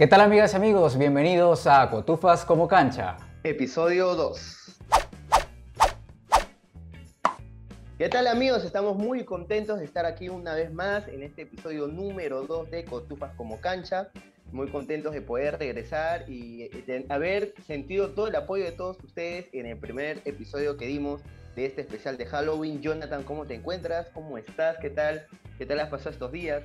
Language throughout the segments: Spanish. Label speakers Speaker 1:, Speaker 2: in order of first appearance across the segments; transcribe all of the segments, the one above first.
Speaker 1: ¿Qué tal amigas y amigos? Bienvenidos a Cotufas como cancha.
Speaker 2: Episodio 2. ¿Qué tal amigos? Estamos muy contentos de estar aquí una vez más en este episodio número 2 de Cotufas como cancha. Muy contentos de poder regresar y de haber sentido todo el apoyo de todos ustedes en el primer episodio que dimos de este especial de Halloween. Jonathan, ¿cómo te encuentras? ¿Cómo estás? ¿Qué tal? ¿Qué tal has pasado estos días?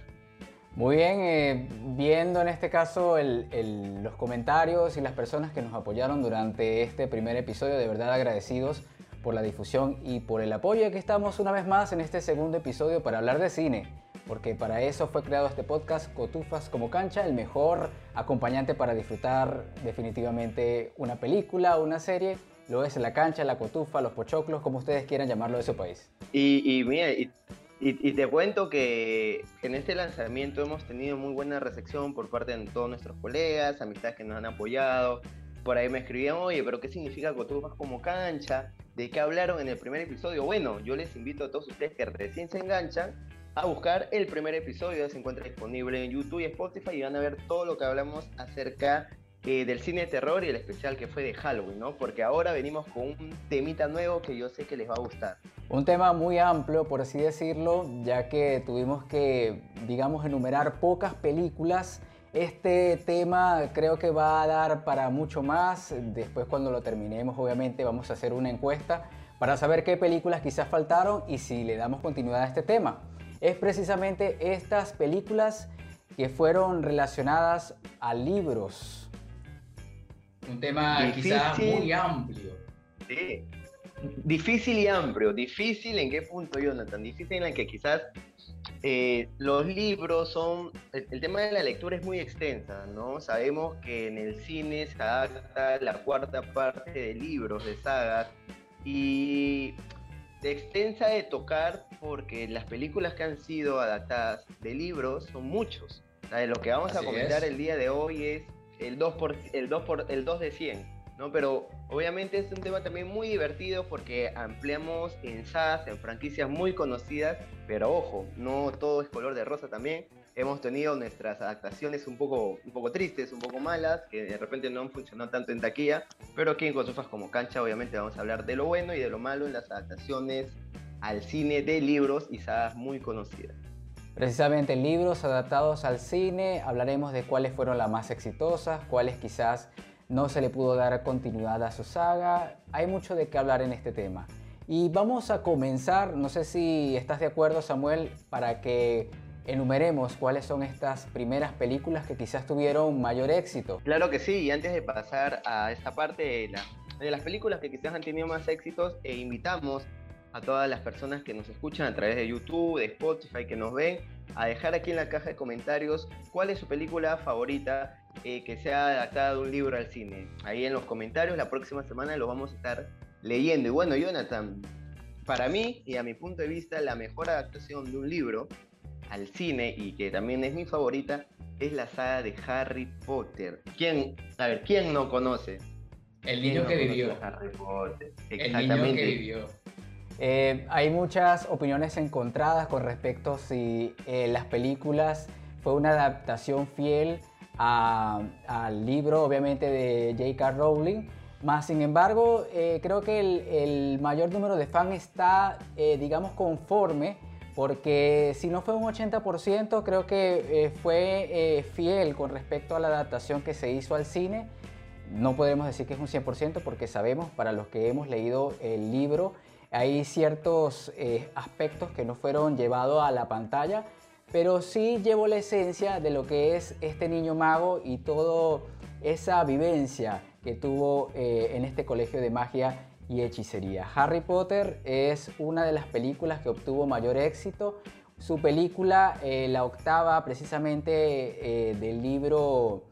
Speaker 1: Muy bien, eh, viendo en este caso los comentarios y las personas que nos apoyaron durante este primer episodio, de verdad agradecidos por la difusión y por el apoyo. Aquí estamos una vez más en este segundo episodio para hablar de cine, porque para eso fue creado este podcast Cotufas como cancha, el mejor acompañante para disfrutar definitivamente una película, una serie. Lo es la cancha, la cotufa, los pochoclos, como ustedes quieran llamarlo de su país.
Speaker 2: Y, y mira, y y, te cuento que en este lanzamiento hemos tenido muy buena recepción por parte de todos nuestros colegas, amistades que nos han apoyado. Por ahí me escribían, oye, pero ¿qué significa Cotufas como cancha? ¿De qué hablaron en el primer episodio? Bueno, yo les invito a todos ustedes que recién se enganchan a buscar el primer episodio. Se encuentra disponible en YouTube y Spotify y van a ver todo lo que hablamos acerca eh, del cine de terror y el especial que fue de Halloween, ¿no? Porque ahora venimos con un temita nuevo que yo sé que les va a gustar.
Speaker 1: Un tema muy amplio, por así decirlo, ya que tuvimos que, digamos, enumerar pocas películas. Este tema creo que va a dar para mucho más. Después cuando lo terminemos, obviamente, vamos a hacer una encuesta para saber qué películas quizás faltaron y si le damos continuidad a este tema. Es precisamente estas películas que fueron relacionadas a libros un tema quizás muy amplio.
Speaker 2: Sí. Difícil y amplio. Difícil en qué punto, Jonathan. Difícil en el que quizás eh, los libros son. El, tema de la lectura es muy extensa, ¿no? Sabemos que en el cine se adapta la cuarta parte de libros, de sagas, y de extensa de tocar porque las películas que han sido adaptadas de libros son muchos. lo que vamos a comentar el día de hoy es el 2, por, el 2, por, el 2 de 100, ¿no? Pero obviamente es un tema también muy divertido porque ampliamos en SAS, en franquicias muy conocidas, pero ojo, no todo es color de rosa también. Hemos tenido nuestras adaptaciones un poco, un poco tristes, un poco malas, que de repente no han funcionado tanto en taquilla, pero aquí en Consofas como cancha obviamente vamos a hablar de lo bueno y de lo malo en las adaptaciones al cine de libros y sagas muy conocidas.
Speaker 1: Precisamente libros adaptados al cine, hablaremos de cuáles fueron las más exitosas, cuáles quizás no se le pudo dar continuidad a su saga. Hay mucho de qué hablar en este tema. Y vamos a comenzar, no sé si estás de acuerdo Samuel, para que enumeremos cuáles son estas primeras películas que quizás tuvieron mayor éxito.
Speaker 2: Claro que sí, y antes de pasar a esta parte de, las películas que quizás han tenido más éxitos, e invitamos a todas las personas que nos escuchan a través de YouTube, de Spotify, que nos ven, a dejar aquí en la caja de comentarios cuál es su película favorita eh, que sea adaptada de un libro al cine. Ahí en los comentarios la próxima semana lo vamos a estar leyendo. Y bueno, Jonathan, para mí y a mi punto de vista, la mejor adaptación de un libro al cine y que también es mi favorita es la saga de Harry Potter. ¿Quién, a ver, quién no conoce?
Speaker 1: El niño que vivió.
Speaker 2: Harry Potter.
Speaker 1: Exactamente. El niño que vivió. Eh, hay muchas opiniones encontradas con respecto a si eh, las películas fue una adaptación fiel al libro, obviamente, de J.K. Rowling. Más sin embargo, eh, creo que el, mayor número de fans está, digamos, conforme, porque si no fue un 80%, creo que fue fiel con respecto a la adaptación que se hizo al cine. No podemos decir que es un 100% porque sabemos, para los que hemos leído el libro, hay ciertos eh, aspectos que no fueron llevados a la pantalla, pero sí llevo la esencia de lo que es este niño mago y toda esa vivencia que tuvo eh, en este colegio de magia y hechicería. Harry Potter es una de las películas que obtuvo mayor éxito. Su película, eh, la octava precisamente del libro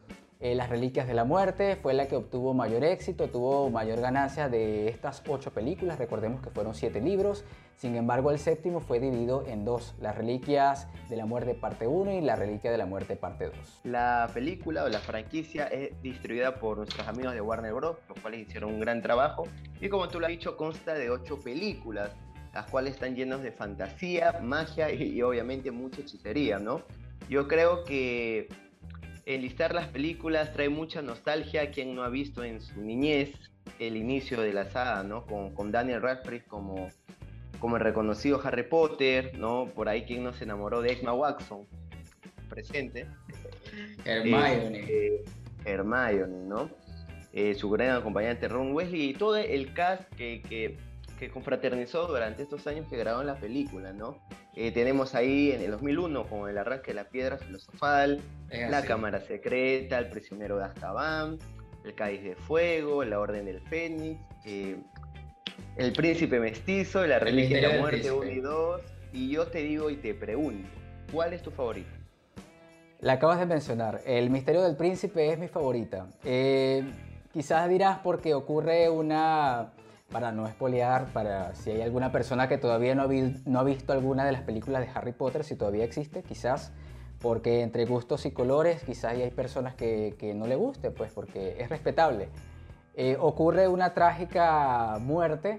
Speaker 1: eh, Las Reliquias de la Muerte fue la que obtuvo mayor éxito, tuvo mayor ganancia de estas ocho películas. Recordemos que fueron siete libros. Sin embargo, el séptimo fue dividido en dos, Las Reliquias de la Muerte parte 1 y La Reliquia de la Muerte parte 2.
Speaker 2: La película o la franquicia es distribuida por nuestros amigos de Warner Bros., los cuales hicieron un gran trabajo. Y como tú lo has dicho, consta de ocho películas, las cuales están llenas de fantasía, magia y, obviamente mucha hechicería, ¿no? Yo creo que enlistar las películas trae mucha nostalgia. Quien no ha visto en su niñez el inicio de la saga, ¿no? Con, con Daniel Radcliffe como, como el reconocido Harry Potter, ¿no? Por ahí quien no se enamoró de Emma Watson, presente.
Speaker 1: Hermione.
Speaker 2: Eh, Hermione, ¿no? Eh, su gran acompañante Ron Wesley y todo el cast que, que, que confraternizó durante estos años que grabaron la película, ¿no? Eh, tenemos ahí en el 2001 con el arranque de la piedra filosofal, la cámara secreta, el prisionero de Azkaban, el cáliz de fuego, la orden del fénix, eh, el príncipe mestizo, la religión de la muerte 1 y 2. Y yo te digo y te pregunto, ¿cuál es tu favorito?
Speaker 1: La acabas de mencionar, el misterio del príncipe es mi favorita. Eh, quizás dirás porque ocurre una para no espolear, para si hay alguna persona que todavía no ha, no ha visto alguna de las películas de Harry Potter, si todavía existe, quizás porque entre gustos y colores quizás hay personas que, que no le guste, pues porque es respetable. Eh, ocurre una trágica muerte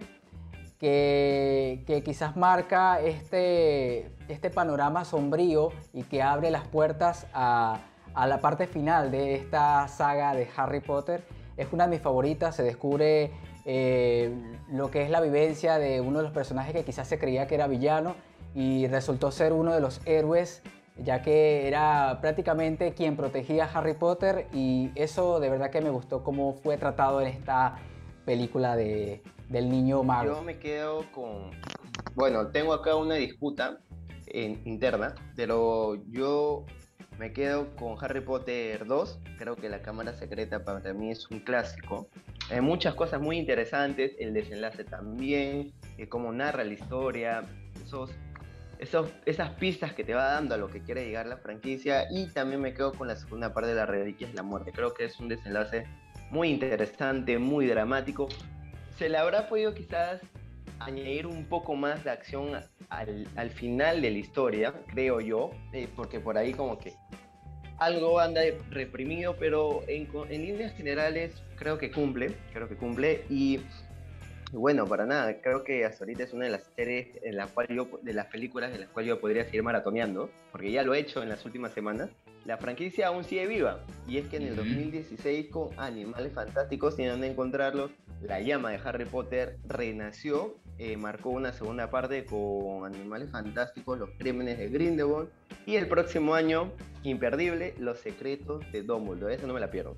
Speaker 1: que, que, quizás marca este, este panorama sombrío y que abre las puertas a, a la parte final de esta saga de Harry Potter. Es una de mis favoritas, se descubre eh, lo que es la vivencia de uno de los personajes que quizás se creía que era villano y resultó ser uno de los héroes ya que era prácticamente quien protegía a Harry Potter y eso de verdad que me gustó cómo fue tratado en esta película de, del niño mago.
Speaker 2: Yo me quedo con, bueno, tengo acá una disputa interna, pero yo me quedo con Harry Potter 2. Creo que la cámara secreta para mí es un clásico. Hay muchas cosas muy interesantes, el desenlace también, eh, cómo narra la historia, esos, esos, esas pistas que te va dando a lo que quiere llegar la franquicia. Y también me quedo con la segunda parte de la reliquias de la muerte. Creo que es un desenlace muy interesante, muy dramático. Se le habrá podido quizás añadir un poco más de acción al, al final de la historia, creo yo, eh, porque por ahí como que algo anda reprimido, pero en, en, líneas generales creo que cumple, creo que cumple y bueno, para nada, creo que hasta ahorita es una de las series en la cual yo, de las películas en las cuales yo podría seguir maratoneando, porque ya lo he hecho en las últimas semanas. La franquicia aún sigue viva, y es que en el 2016 con Animales Fantásticos, sin de encontrarlos, la llama de Harry Potter renació eh, marcó una segunda parte con Animales Fantásticos, Los Crímenes de Grindelwald y el próximo año, imperdible, Los Secretos de Dumbledore. Eso no me la pierdo.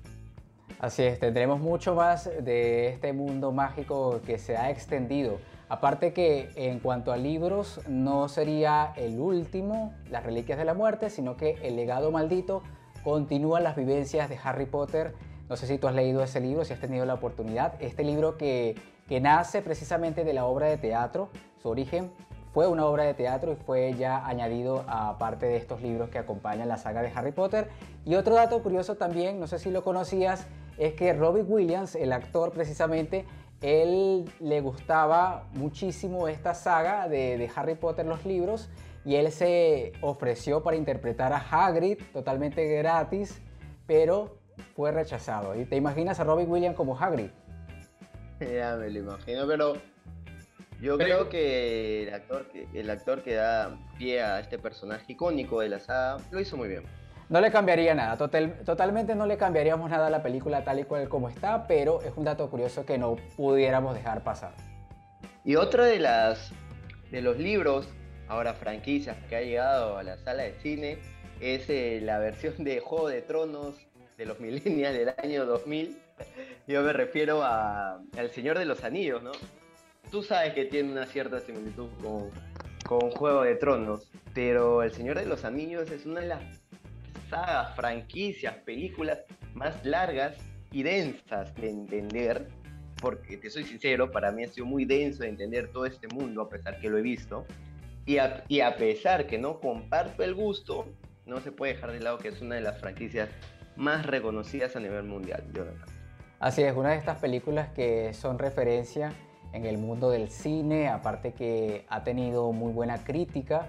Speaker 1: Así es, tendremos mucho más de este mundo mágico que se ha extendido. Aparte que en cuanto a libros, no sería el último, Las Reliquias de la Muerte, sino que El Legado Maldito continúa las vivencias de Harry Potter. No sé si tú has leído ese libro, si has tenido la oportunidad. Este libro que que nace precisamente de la obra de teatro. Su origen fue una obra de teatro y fue ya añadido a parte de estos libros que acompañan la saga de Harry Potter. Y otro dato curioso también, no sé si lo conocías, es que Robbie Williams, el actor precisamente, él le gustaba muchísimo esta saga de, Harry Potter, los libros, y él se ofreció para interpretar a Hagrid totalmente gratis, pero fue rechazado. ¿Y te imaginas a Robbie Williams como Hagrid?
Speaker 2: Ya me lo imagino, pero yo creo que el, actor que el actor que da pie a este personaje icónico de la saga lo hizo muy bien.
Speaker 1: No le cambiaría nada, totalmente no le cambiaríamos nada a la película tal y cual como está, pero es un dato curioso que no pudiéramos dejar pasar.
Speaker 2: Y otro de las de los libros, ahora franquicias que ha llegado a la sala de cine, es eh, la versión de Juego de Tronos de los millennials del año 2000, yo me refiero a, al Señor de los Anillos, ¿no? Tú sabes que tiene una cierta similitud con, con Juego de Tronos, pero El Señor de los Anillos es una de las sagas, franquicias, películas más largas y densas de entender, porque te soy sincero, para mí ha sido muy denso de entender todo este mundo, a pesar que lo he visto, y a, y a pesar que no comparto el gusto, no se puede dejar de lado que es una de las franquicias más reconocidas a nivel mundial,
Speaker 1: Así es, una de estas películas que son referencia en el mundo del cine, aparte que ha tenido muy buena crítica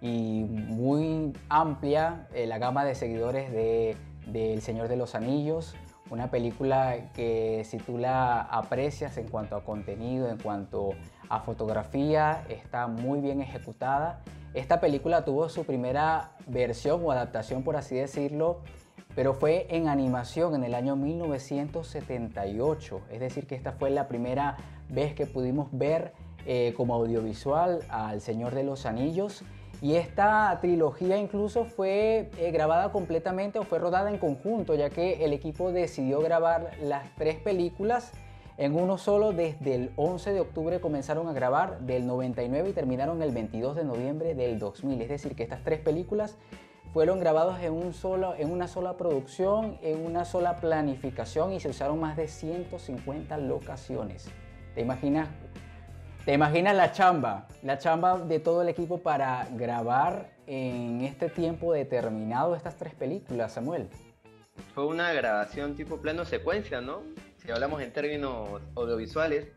Speaker 1: y muy amplia eh, la gama de seguidores de, El Señor de los Anillos, una película que si tú la aprecias en cuanto a contenido, en cuanto a fotografía, está muy bien ejecutada. Esta película tuvo su primera versión o adaptación, por así decirlo, pero fue en animación en el año 1978. Es decir, que esta fue la primera vez que pudimos ver eh, como audiovisual al Señor de los Anillos. Y esta trilogía incluso fue eh, grabada completamente o fue rodada en conjunto, ya que el equipo decidió grabar las tres películas en uno solo desde el 11 de octubre comenzaron a grabar del 99 y terminaron el 22 de noviembre del 2000. Es decir, que estas tres películas fueron grabados en, un solo, en una sola producción, en una sola planificación y se usaron más de 150 locaciones. ¿Te imaginas? ¿Te imaginas la chamba? La chamba de todo el equipo para grabar en este tiempo determinado estas tres películas, Samuel.
Speaker 2: Fue una grabación tipo plano secuencia, ¿no? Si hablamos en términos audiovisuales,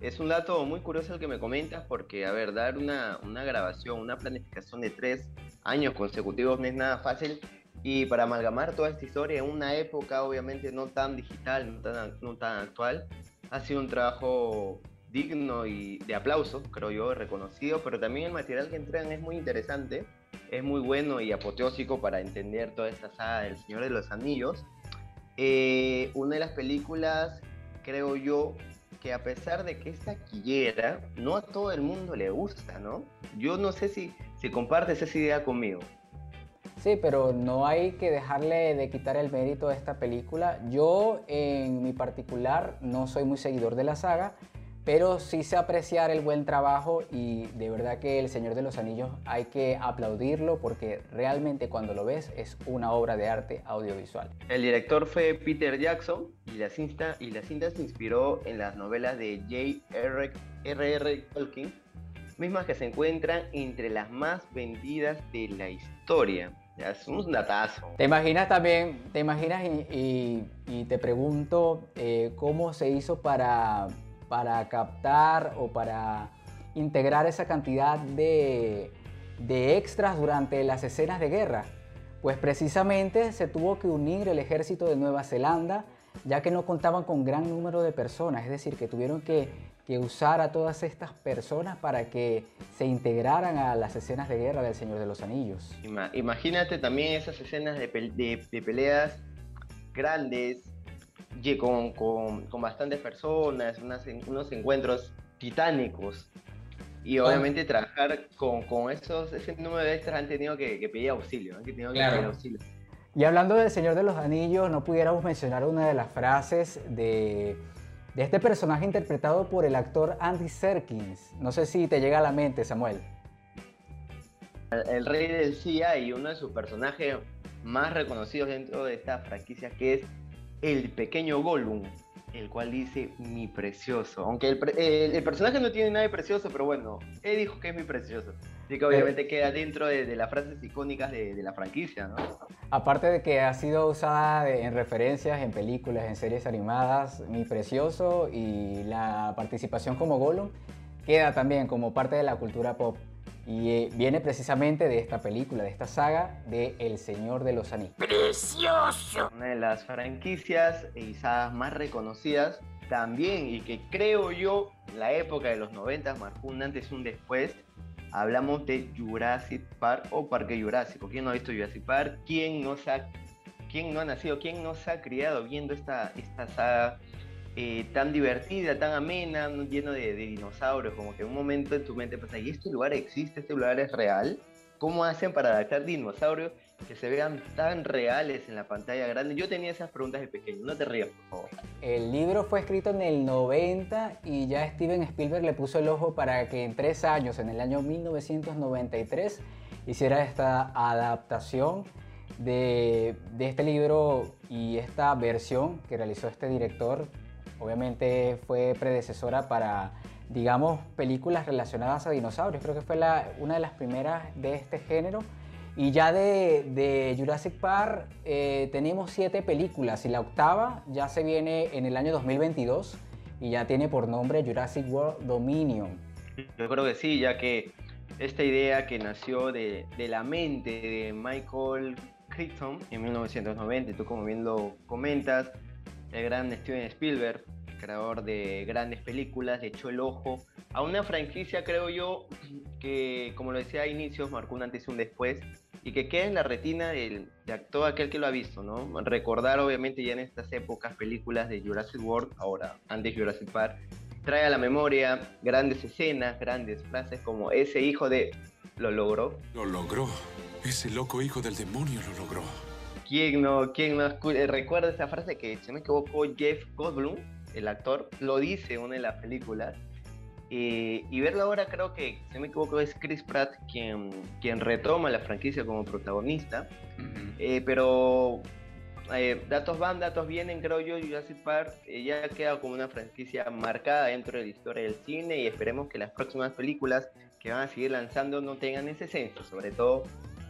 Speaker 2: es un dato muy curioso el que me comentas porque, a ver, dar una, una grabación, una planificación de tres años consecutivos no es nada fácil y para amalgamar toda esta historia en una época obviamente no tan digital, no tan, no tan actual, ha sido un trabajo digno y de aplauso, creo yo, reconocido, pero también el material que entregan es muy interesante, es muy bueno y apoteósico para entender toda esta saga del Señor de los Anillos. Eh, una de las películas, creo yo, que a pesar de que es taquillera, no a todo el mundo le gusta, ¿no? Yo no sé si, si compartes esa idea conmigo.
Speaker 1: Sí, pero no hay que dejarle de quitar el mérito a esta película. Yo, en mi particular, no soy muy seguidor de la saga, pero sí sé apreciar el buen trabajo y de verdad que El Señor de los Anillos hay que aplaudirlo porque realmente cuando lo ves es una obra de arte audiovisual.
Speaker 2: El director fue Peter Jackson y la cinta, y la cinta se inspiró en las novelas de J.R.R. Tolkien, mismas que se encuentran entre las más vendidas de la historia. Es un datazo.
Speaker 1: Te imaginas también, te imaginas y, te pregunto eh, cómo se hizo para para captar o para integrar esa cantidad de, extras durante las escenas de guerra? Pues precisamente se tuvo que unir el ejército de Nueva Zelanda, ya que no contaban con gran número de personas, es decir, que tuvieron que, usar a todas estas personas para que se integraran a las escenas de guerra del Señor de los Anillos.
Speaker 2: Imagínate también esas escenas de peleas grandes, con, con, con bastantes personas, unos encuentros titánicos. Y obviamente trabajar con, con esos, ese número de extras han tenido que, pedir auxilio, han tenido que pedir auxilio.
Speaker 1: Y hablando del Señor de los Anillos, no pudiéramos mencionar una de las frases de, de este personaje interpretado por el actor Andy Serkins. No sé si te llega a la mente, Samuel.
Speaker 2: El, el rey del CIA y uno de sus personajes más reconocidos dentro de esta franquicia que es el pequeño Gollum, el cual dice mi precioso. Aunque el, personaje no tiene nada de precioso, pero bueno, él dijo que es mi precioso. Así que obviamente queda dentro de, las frases icónicas de, la franquicia, ¿no?
Speaker 1: Aparte de que ha sido usada en referencias, en películas, en series animadas, mi precioso y la participación como Gollum queda también como parte de la cultura pop. Y eh, viene precisamente de esta película, de esta saga de El Señor de los Anillos.
Speaker 2: ¡Precioso! Una de las franquicias y sagas más reconocidas también y que creo yo la época de los 90 marcó un antes y un después. Hablamos de Jurassic Park o Parque Jurásico. ¿Quién no ha visto Jurassic Park? ¿Quién no, ha, quién no ha nacido? ¿Quién no se ha criado viendo esta, esta saga eh, tan divertida, tan amena, lleno de, dinosaurios, como que en un momento en tu mente pasa, ¿y este lugar existe? ¿Este lugar es real? ¿Cómo hacen para adaptar dinosaurios que se vean tan reales en la pantalla grande? Yo tenía esas preguntas de pequeño, no te rías, por favor.
Speaker 1: El libro fue escrito en el 90 y ya Steven Spielberg le puso el ojo para que en tres años, en el año 1993, hiciera esta adaptación de, de este libro y esta versión que realizó este director Obviamente fue predecesora para, digamos, películas relacionadas a dinosaurios. Creo que fue una de las primeras de este género. Y ya de, Jurassic Park eh, tenemos siete películas y la octava ya se viene en el año 2022 y ya tiene por nombre Jurassic World Dominion.
Speaker 2: Yo creo que sí, ya que esta idea que nació de, de la mente de Michael Crichton en 1990, tú como bien lo comentas, el gran Steven Spielberg, creador de grandes películas, le echó el ojo a una franquicia, creo yo, que como lo decía a inicios, marcó un antes y un después, y que quede en la retina de todo aquel que lo ha visto, ¿no? Recordar obviamente ya en estas épocas películas de Jurassic World, ahora antes Jurassic Park, trae a la memoria grandes escenas, grandes frases como ese hijo de lo logró.
Speaker 3: Lo logró. Ese loco hijo del demonio lo logró.
Speaker 2: ¿Quién no, quién no eh, recuerda esa frase que, si me equivoco, Jeff Goldblum, el actor, lo dice en una de las películas? Eh, y verlo ahora creo que, si no me equivoco, es Chris Pratt quien, quien retoma la franquicia como protagonista. Eh, pero eh, datos van, datos vienen, creo yo, Jurassic Park ya ha quedado como una franquicia marcada dentro de la historia del cine y esperemos que las próximas películas que van a seguir lanzando no tengan ese senso, sobre todo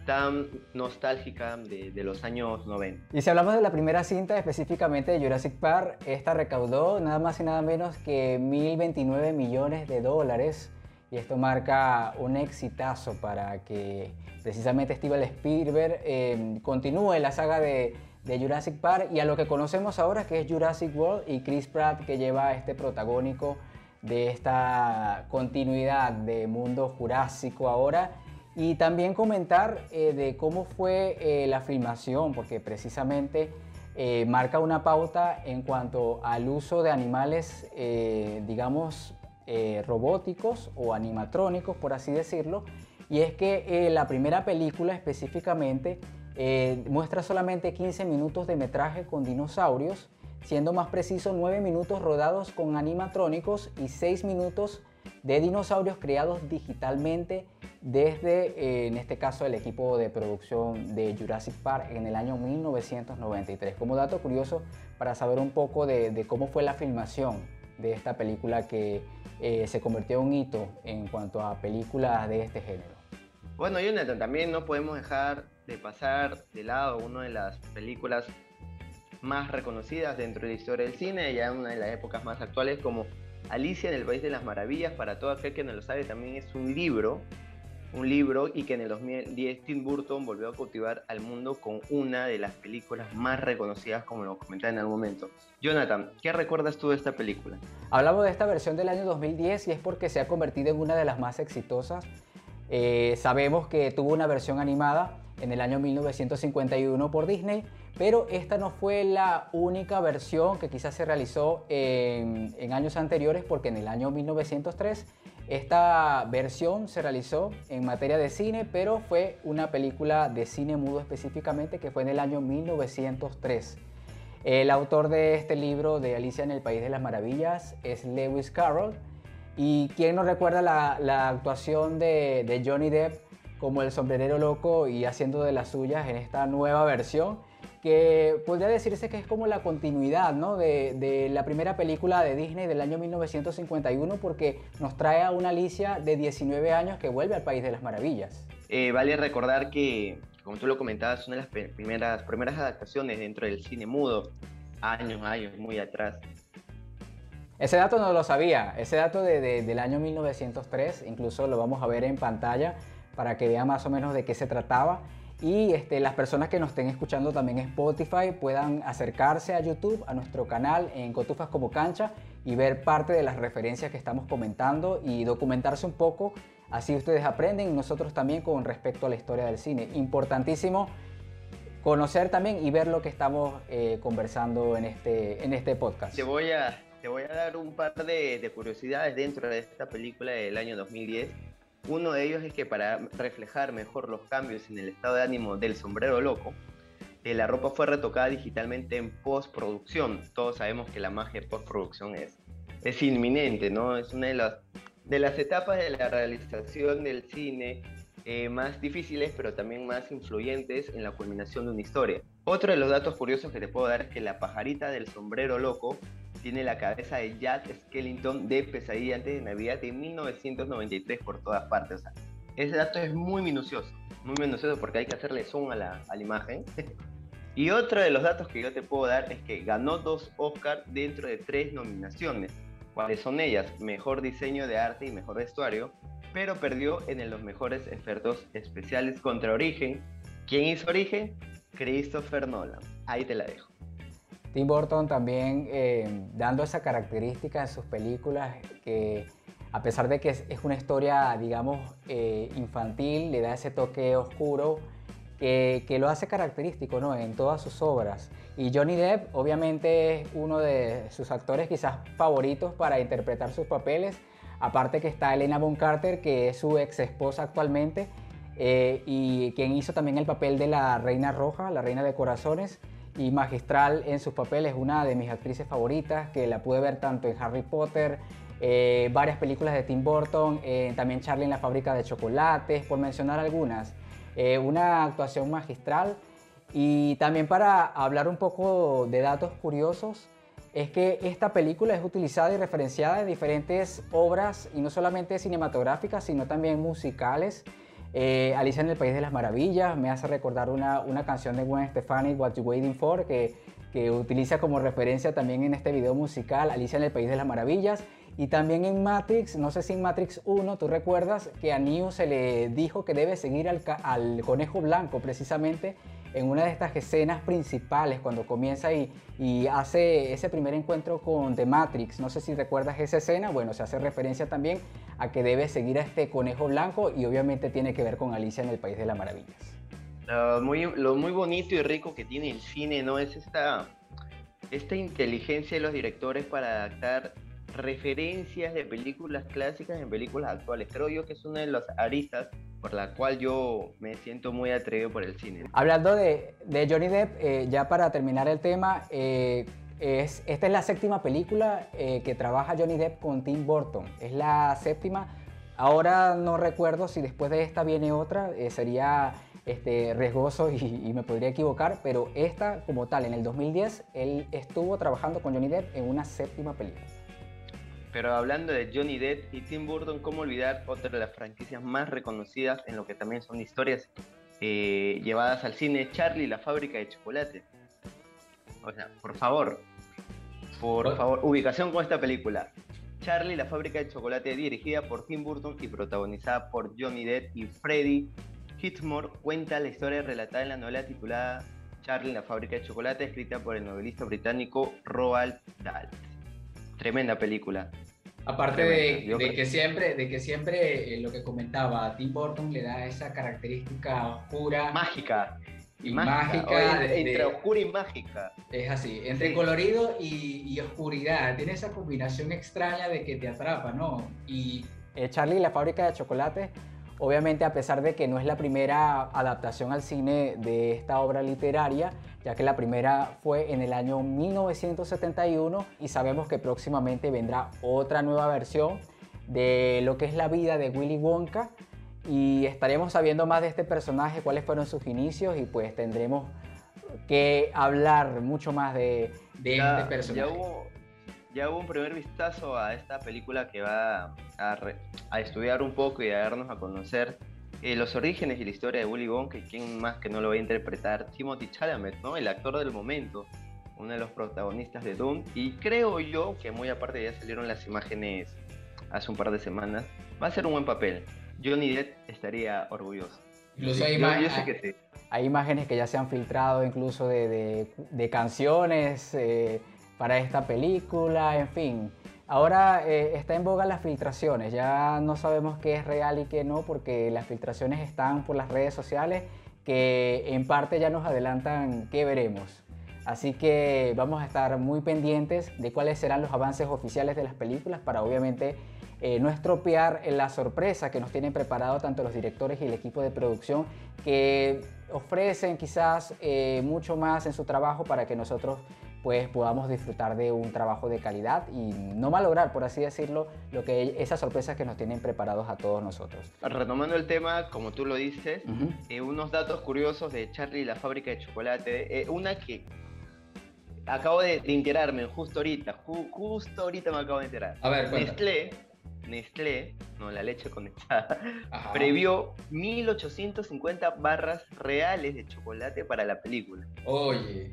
Speaker 2: tan nostálgica de, de, los años 90.
Speaker 1: Y si hablamos de la primera cinta, específicamente de Jurassic Park, esta recaudó nada más y nada menos que 1.029 millones de dólares. Y esto marca un exitazo para que precisamente Steven Spielberg eh, continúe la saga de, Jurassic Park y a lo que conocemos ahora que es Jurassic World y Chris Pratt que lleva este protagónico de esta continuidad de mundo jurásico ahora y también comentar eh, de cómo fue eh, la filmación, porque precisamente eh, marca una pauta en cuanto al uso de animales, digamos, robóticos o animatrónicos, por así decirlo. Y es que la primera película específicamente muestra solamente 15 minutos de metraje con dinosaurios, siendo más preciso 9 minutos rodados con animatrónicos y 6 minutos de dinosaurios creados digitalmente desde, eh, en este caso, el equipo de producción de Jurassic Park en el año 1993. Como dato curioso para saber un poco de, cómo fue la filmación de esta película que eh, se convirtió en un hito en cuanto a películas de este género.
Speaker 2: Bueno, Jonathan, también no podemos dejar de pasar de lado una de las películas más reconocidas dentro de la historia del cine, ya una de las épocas más actuales como Alicia en el País de las Maravillas, para todo aquel que no lo sabe, también es un libro un libro y que en el 2010 Tim Burton volvió a cultivar al mundo con una de las películas más reconocidas como lo comentaba en algún momento. Jonathan, ¿qué recuerdas tú de esta película?
Speaker 1: Hablamos de esta versión del año 2010 y es porque se ha convertido en una de las más exitosas. Eh, sabemos que tuvo una versión animada en el año 1951 por Disney, pero esta no fue la única versión que quizás se realizó en, años anteriores porque en el año 1903 esta versión se realizó en materia de cine, pero fue una película de cine mudo específicamente que fue en el año 1903. El autor de este libro de Alicia en el País de las Maravillas es Lewis Carroll. ¿Y quién nos recuerda la, actuación de Johnny Depp como el sombrerero loco y haciendo de las suyas en esta nueva versión? que podría decirse que es como la continuidad ¿no? de, la primera película de Disney del año 1951 porque nos trae a una Alicia de 19 años que vuelve al País de las Maravillas.
Speaker 2: Eh, vale recordar que, como tú lo comentabas, una de las primeras, primeras adaptaciones dentro del cine mudo, años, años, muy atrás.
Speaker 1: Ese dato no lo sabía, ese dato del año 1903, incluso lo vamos a ver en pantalla para que vean más o menos de qué se trataba y este, las personas que nos estén escuchando también en Spotify puedan acercarse a YouTube, a nuestro canal en Cotufas como Cancha y ver parte de las referencias que estamos comentando y documentarse un poco. Así ustedes aprenden y nosotros también con respecto a la historia del cine. Importantísimo conocer también y ver lo que estamos eh, conversando en este, en este podcast.
Speaker 2: Te voy, a, te voy a dar un par de, de curiosidades dentro de esta película del año 2010 uno de ellos es que para reflejar mejor los cambios en el estado de ánimo del sombrero loco, eh, la ropa fue retocada digitalmente en postproducción. Todos sabemos que la magia de postproducción es, es inminente, ¿no? Es una de las, de las etapas de la realización del cine eh, más difíciles, pero también más influyentes en la culminación de una historia. Otro de los datos curiosos que te puedo dar es que la pajarita del sombrero loco tiene la cabeza de Jack Skellington de Pesadilla antes de Navidad de 1993 por todas partes. ese dato es muy minucioso, muy minucioso porque hay que hacerle zoom a la, a la imagen. y otro de los datos que yo te puedo dar es que ganó dos Oscars dentro de tres nominaciones. ¿Cuáles son ellas? Mejor diseño de arte y mejor vestuario, pero perdió en los mejores efectos especiales contra Origen. ¿Quién hizo Origen? Christopher Nolan. Ahí te la dejo.
Speaker 1: Tim Burton también eh, dando esa característica en sus películas que a pesar de que es, una historia, digamos, eh, infantil, le da ese toque oscuro que, que, lo hace característico ¿no? en todas sus obras. Y Johnny Depp obviamente es uno de sus actores quizás favoritos para interpretar sus papeles. Aparte que está Elena Bonham Carter, que es su ex esposa actualmente, eh, y quien hizo también el papel de la Reina Roja, la Reina de Corazones, y magistral en sus papeles, una de mis actrices favoritas, que la pude ver tanto en Harry Potter, eh, varias películas de Tim Burton, eh, también Charlie en la fábrica de chocolates, por mencionar algunas. una actuación magistral. Y también para hablar un poco de datos curiosos, es que esta película es utilizada y referenciada en diferentes obras, y no solamente cinematográficas, sino también musicales. Eh, Alicia en el País de las Maravillas me hace recordar una, una canción de Gwen Stefani, What You Waiting For, que, que utiliza como referencia también en este video musical Alicia en el País de las Maravillas. Y también en Matrix, no sé si en Matrix 1, tú recuerdas que a Neo se le dijo que debe seguir al, al conejo blanco precisamente en una de estas escenas principales, cuando comienza y, y, hace ese primer encuentro con The Matrix. No sé si recuerdas esa escena, bueno, se hace referencia también a que debe seguir a este conejo blanco y obviamente tiene que ver con Alicia en el País de las Maravillas.
Speaker 2: Lo muy, lo muy bonito y rico que tiene el cine, ¿no? Es esta, esta inteligencia de los directores para adaptar referencias de películas clásicas en películas actuales. Creo yo que es una de las aristas por la cual yo me siento muy atrevido por el cine.
Speaker 1: Hablando de, de Johnny Depp, eh, ya para terminar el tema, eh, es, esta es la séptima película eh, que trabaja Johnny Depp con Tim Burton. Es la séptima. Ahora no recuerdo si después de esta viene otra, sería este, riesgoso y, y, me podría equivocar, pero esta como tal, en el 2010, él estuvo trabajando con Johnny Depp en una séptima película.
Speaker 2: Pero hablando de Johnny Depp y Tim Burton, ¿cómo olvidar otra de las franquicias más reconocidas en lo que también son historias eh, llevadas al cine? Charlie, la fábrica de chocolate. O sea, por favor, por favor, ubicación con esta película. Charlie, la fábrica de chocolate, dirigida por Tim Burton y protagonizada por Johnny Depp y Freddie Hitmore, cuenta la historia relatada en la novela titulada Charlie, la fábrica de chocolate, escrita por el novelista británico Roald Dahl. Tremenda película.
Speaker 1: Aparte de, que siempre, de que siempre eh, lo que comentaba, Tim Burton le da esa característica oscura.
Speaker 2: Mágica.
Speaker 1: Y mágica.
Speaker 2: entre oscura y mágica.
Speaker 1: Es así, entre colorido y, oscuridad. Tiene esa combinación extraña de que te atrapa, ¿no? Y eh, Charlie la fábrica de chocolate Obviamente, a pesar de que no es la primera adaptación al cine de esta obra literaria, ya que la primera fue en el año 1971 y sabemos que próximamente vendrá otra nueva versión de lo que es la vida de Willy Wonka. Y estaremos sabiendo más de este personaje, cuáles fueron sus inicios y pues tendremos que hablar mucho más de, este personaje.
Speaker 2: ya hubo un primer vistazo a esta película que va a, estudiar un poco y a darnos a conocer eh, los orígenes y la historia de Willy Wonka y quién más que no lo va a interpretar, Timothy Chalamet, ¿no? El actor del momento, uno de los protagonistas de Doom. Y creo yo que muy aparte ya salieron las imágenes hace un par de semanas, va a ser un buen papel. Johnny Depp estaría orgulloso.
Speaker 1: Incluso hay, que hay imágenes que ya se han filtrado incluso de, de, canciones. Eh, para esta película, en fin. Ahora eh, está en boga las filtraciones, ya no sabemos qué es real y qué no, porque las filtraciones están por las redes sociales que en parte ya nos adelantan qué veremos. Así que vamos a estar muy pendientes de cuáles serán los avances oficiales de las películas para obviamente eh, no estropear la sorpresa que nos tienen preparado tanto los directores y el equipo de producción que ofrecen quizás eh, mucho más en su trabajo para que nosotros pues podamos disfrutar de un trabajo de calidad y no malograr, por así decirlo, lo que esas sorpresas que nos tienen preparados a todos nosotros.
Speaker 2: Retomando el tema, como tú lo dices, eh, unos datos curiosos de Charlie y la fábrica de chocolate. Eh, una que acabo de, enterarme justo ahorita, justo ahorita me acabo de enterar.
Speaker 1: A ver,
Speaker 2: Nestlé, Nestlé, no la leche condensada, previó 1850 barras reales de chocolate para la película.
Speaker 1: Oye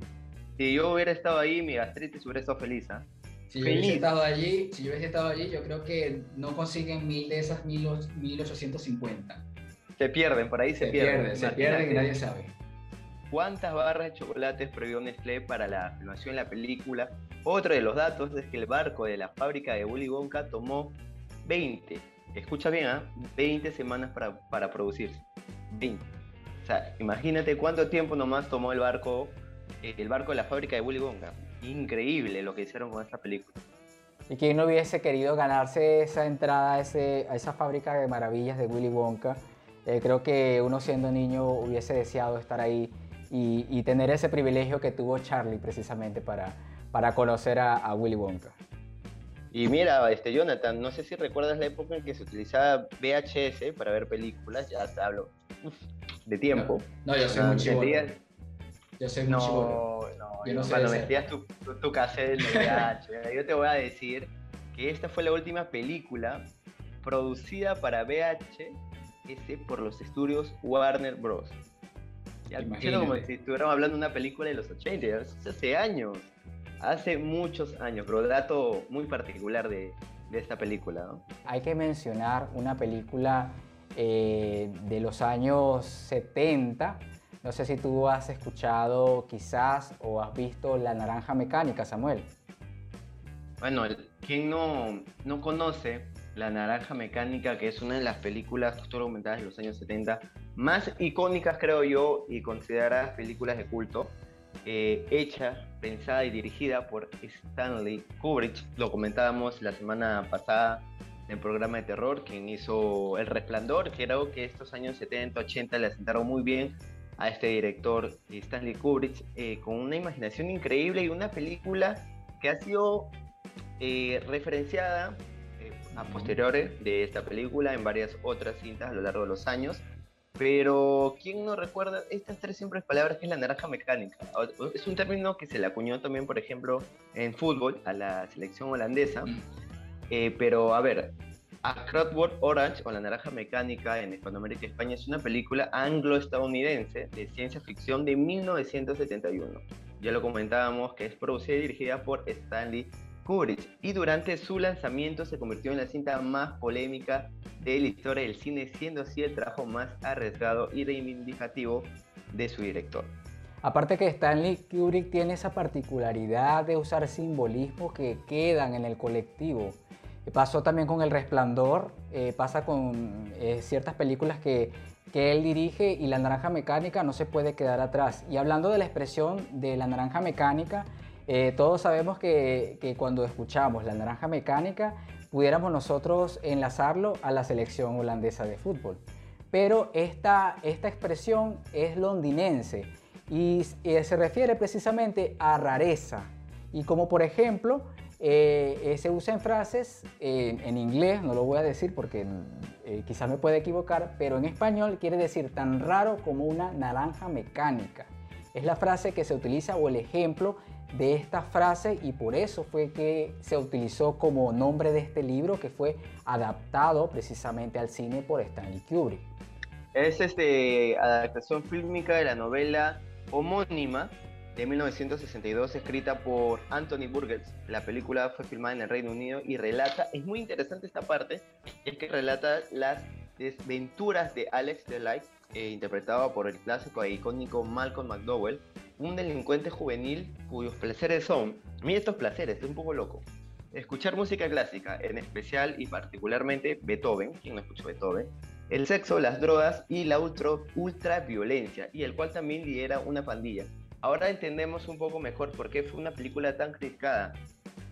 Speaker 2: si yo hubiera estado ahí, mi gastritis hubiera estado feliz. ¿ah?
Speaker 1: Si yo hubiese estado allí, si yo hubiese estado allí, yo creo que no consiguen mil de esas 1850.
Speaker 2: Se pierden, por ahí se, pierden.
Speaker 1: Se pierden y nadie sabe.
Speaker 2: ¿Cuántas barras de chocolate previó Nestlé para la filmación de la película? Otro de los datos es que el barco de la fábrica de Willy Wonka tomó 20, escucha bien, ¿ah? 20 semanas para, para producirse. 20 sea, imagínate cuánto tiempo nomás tomó el barco, eh, el barco de la fábrica de Willy Wonka. Increíble lo que hicieron con esta película.
Speaker 1: Y quién no hubiese querido ganarse esa entrada a, ese, a esa fábrica de maravillas de Willy Wonka. Eh, creo que uno siendo niño hubiese deseado estar ahí y, tener ese privilegio que tuvo Charlie precisamente para, para conocer a, Willy Wonka.
Speaker 2: Y mira, este Jonathan, no sé si recuerdas la época en que se utilizaba VHS para ver películas, ya te hablo de tiempo.
Speaker 4: No, yo soy muy chivo. Yo soy muy
Speaker 2: no, No, yo no cuando metías tu, tu, tu cassette en VHS, yo te voy a decir que esta fue la última película producida para VHS por los estudios Warner Bros. Ya, como si estuviéramos hablando de una película de los 80, hace años, hace muchos años, pero dato muy particular de, de esta película. ¿no?
Speaker 1: Hay que mencionar una película eh, de los años 70. No sé si tú has escuchado quizás o has visto La Naranja Mecánica, Samuel.
Speaker 2: Bueno, ¿quién no, no conoce La Naranja Mecánica, que es una de las películas documentadas de los años 70 más icónicas, creo yo, y consideradas películas de culto? Eh, hecha, pensada y dirigida por Stanley Kubrick. Lo comentábamos la semana pasada en el programa de terror, quien hizo El Resplandor. Creo que estos años 70, 80 le asentaron muy bien a este director Stanley Kubrick, eh, con una imaginación increíble y una película que ha sido eh, referenciada a posteriores de esta película en varias otras cintas a lo largo de los años. Pero, ¿quién no recuerda estas tres simples palabras que es la naranja mecánica? Es un término que se le acuñó también, por ejemplo, en fútbol a la selección holandesa. Eh, pero, a ver, A Clockwork Orange o La Naranja Mecánica en Hispanoamérica y España es una película anglo-estadounidense de ciencia ficción de 1971. Ya lo comentábamos que es producida y dirigida por Stanley Kubrick y durante su lanzamiento se convirtió en la cinta más polémica de la historia del cine, siendo así el trabajo más arriesgado y reivindicativo de su director.
Speaker 1: Aparte que Stanley Kubrick tiene esa particularidad de usar simbolismos que quedan en el colectivo. Pasó también con El Resplandor, eh, pasa con eh, ciertas películas que, que él dirige y La Naranja Mecánica no se puede quedar atrás. Y hablando de la expresión de La Naranja Mecánica, eh, todos sabemos que, cuando escuchamos la naranja mecánica, pudiéramos nosotros enlazarlo a la selección holandesa de fútbol. Pero esta, esta expresión es londinense y, se refiere precisamente a rareza. Y como por ejemplo, eh, eh, se usa en frases en inglés, no lo voy a decir porque quizás me puede equivocar, pero en español quiere decir tan raro como una naranja mecánica. Es la frase que se utiliza o el ejemplo de esta frase y por eso fue que se utilizó como nombre de este libro que fue adaptado precisamente al cine por Stanley Kubrick.
Speaker 2: Es este, adaptación fílmica de la novela homónima de 1962 escrita por Anthony Burgess. La película fue filmada en el Reino Unido y relata, es muy interesante esta parte, es que relata las desventuras de Alex Delight, eh, interpretado por el clásico e icónico Malcolm McDowell, un delincuente juvenil cuyos placeres son, mira estos placeres, es un poco loco, escuchar música clásica, en especial y particularmente Beethoven, quien no escuchó Beethoven, el sexo, las drogas y la ultra, violencia, y el cual también lidera una pandilla. Ahora entendemos un poco mejor por qué fue una película tan criticada,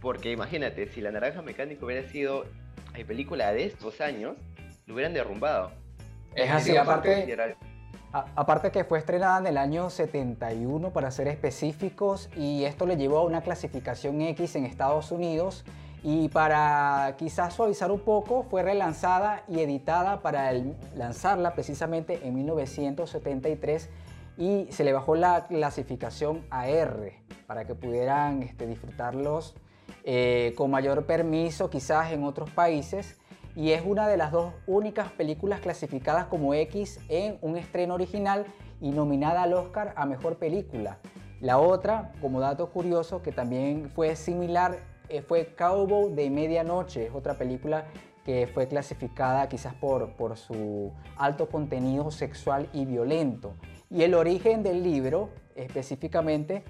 Speaker 2: porque imagínate, si La Naranja Mecánica hubiera sido la película de estos años, lo hubieran derrumbado.
Speaker 1: Es así, aparte, aparte que fue estrenada en el año 71 para ser específicos y esto le llevó a una clasificación X en Estados Unidos y para quizás suavizar un poco fue relanzada y editada para lanzarla precisamente en 1973 y se le bajó la clasificación a R para que pudieran este, disfrutarlos eh, con mayor permiso quizás en otros países y es una de las dos únicas películas clasificadas como X en un estreno original y nominada al Oscar a Mejor Película. La otra, como dato curioso, que también fue similar, eh, fue Cowboy de Medianoche, es otra película que fue clasificada quizás por, por su alto contenido sexual y violento. Y el origen del libro, específicamente,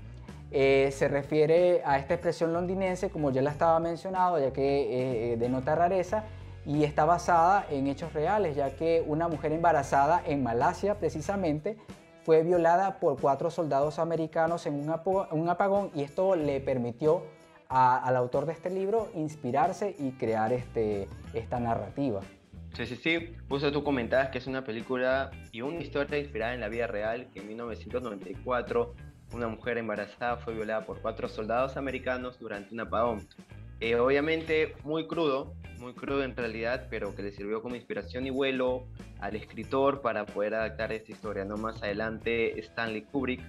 Speaker 1: eh, se refiere a esta expresión londinense, como ya la estaba mencionado, ya que eh, denota rareza, y está basada en hechos reales, ya que una mujer embarazada en Malasia precisamente fue violada por cuatro soldados americanos en un, apagón y esto le permitió al autor de este libro inspirarse y crear este, esta narrativa.
Speaker 2: Sí, sí, sí. Justo tú comentabas que es una película y una historia inspirada en la vida real, que en 1994 una mujer embarazada fue violada por cuatro soldados americanos durante un apagón. Eh, obviamente muy crudo, muy crudo en realidad, pero que le sirvió como inspiración y vuelo al escritor para poder adaptar esta historia. ¿no? Más adelante Stanley Kubrick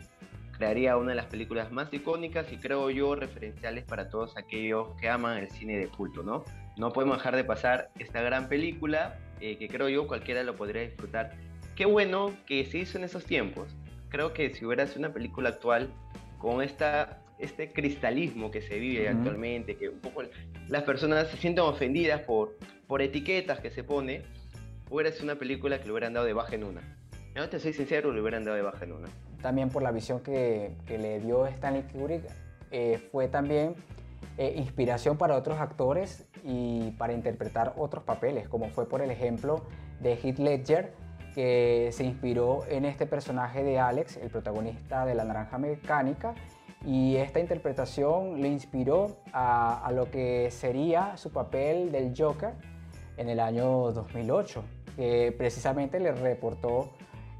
Speaker 2: crearía una de las películas más icónicas y creo yo referenciales para todos aquellos que aman el cine de culto. No, no podemos dejar de pasar esta gran película eh, que creo yo cualquiera lo podría disfrutar. Qué bueno que se hizo en esos tiempos. Creo que si hubiera sido una película actual con esta este cristalismo que se vive actualmente, que un poco las personas se sienten ofendidas por, por etiquetas que se pone, hubiera sido una película que le hubieran dado de baja en una. No te soy sincero, le hubieran dado de baja en una.
Speaker 1: También por la visión que, que le dio Stanley Kubrick, eh, fue también eh, inspiración para otros actores y para interpretar otros papeles, como fue por el ejemplo de Heath Ledger, que se inspiró en este personaje de Alex, el protagonista de La Naranja Mecánica, y esta interpretación le inspiró a, lo que sería su papel del Joker en el año 2008, que precisamente le reportó